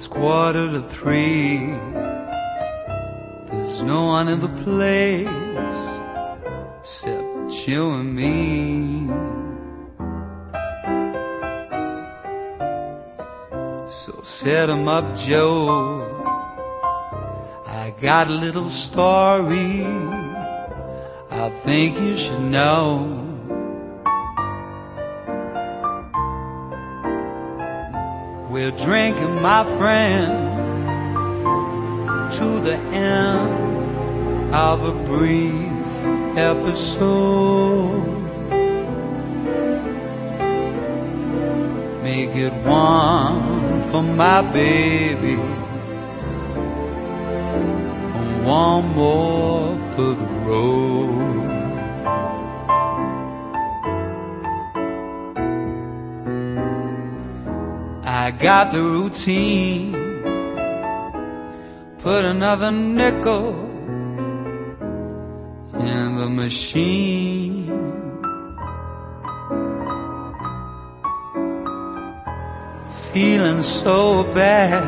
It's quarter to three. There's no one in the place except you and me. So set 'em up, Joe. I got a little story I think you should know. We're drinking, my friend, to the end of a brief episode. Make it one for my baby, and one more for the road. I got the routine. Put another nickel in the machine. Feeling so bad.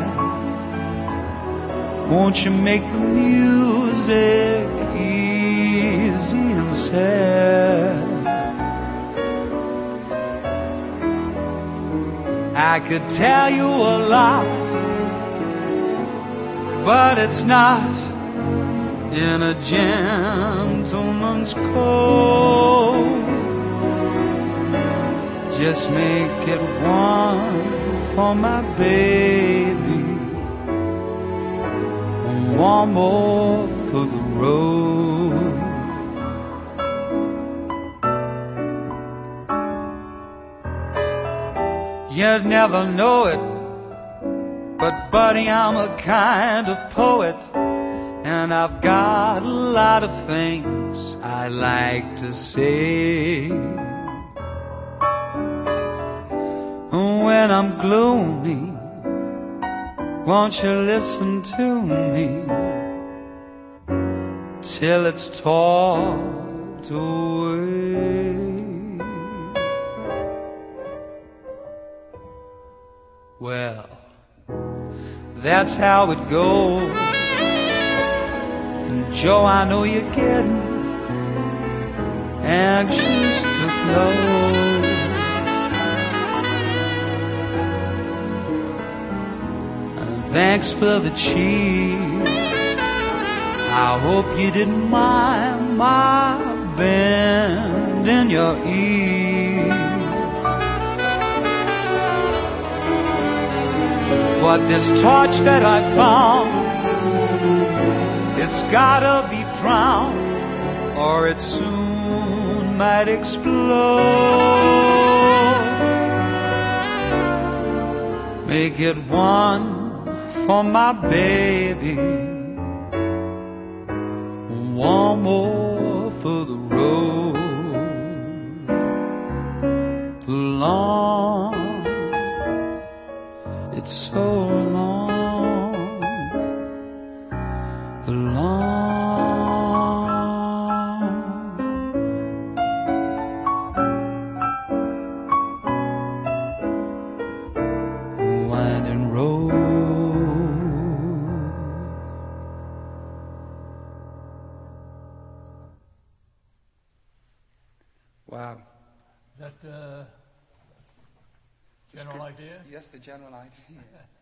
Won't you make the music I could tell you a lot, but it's not in a gentleman's code. Just make it one for my baby, and one more for the road. You'd never know it, but buddy, I'm a kind of poet, and I've got a lot of things I like to say. When I'm gloomy, won't you listen to me till it's talked away? Well, that's how it goes. And Joe, I know you're getting anxious to close. And thanks for the cheese. I hope you didn't mind my bend in your ear. But this torch that I found, it's gotta be drowned, or it soon might explode. Make it one for my baby, one more it's so long, the long, winding road. Wow. That uh, general idea? Yes, the general idea.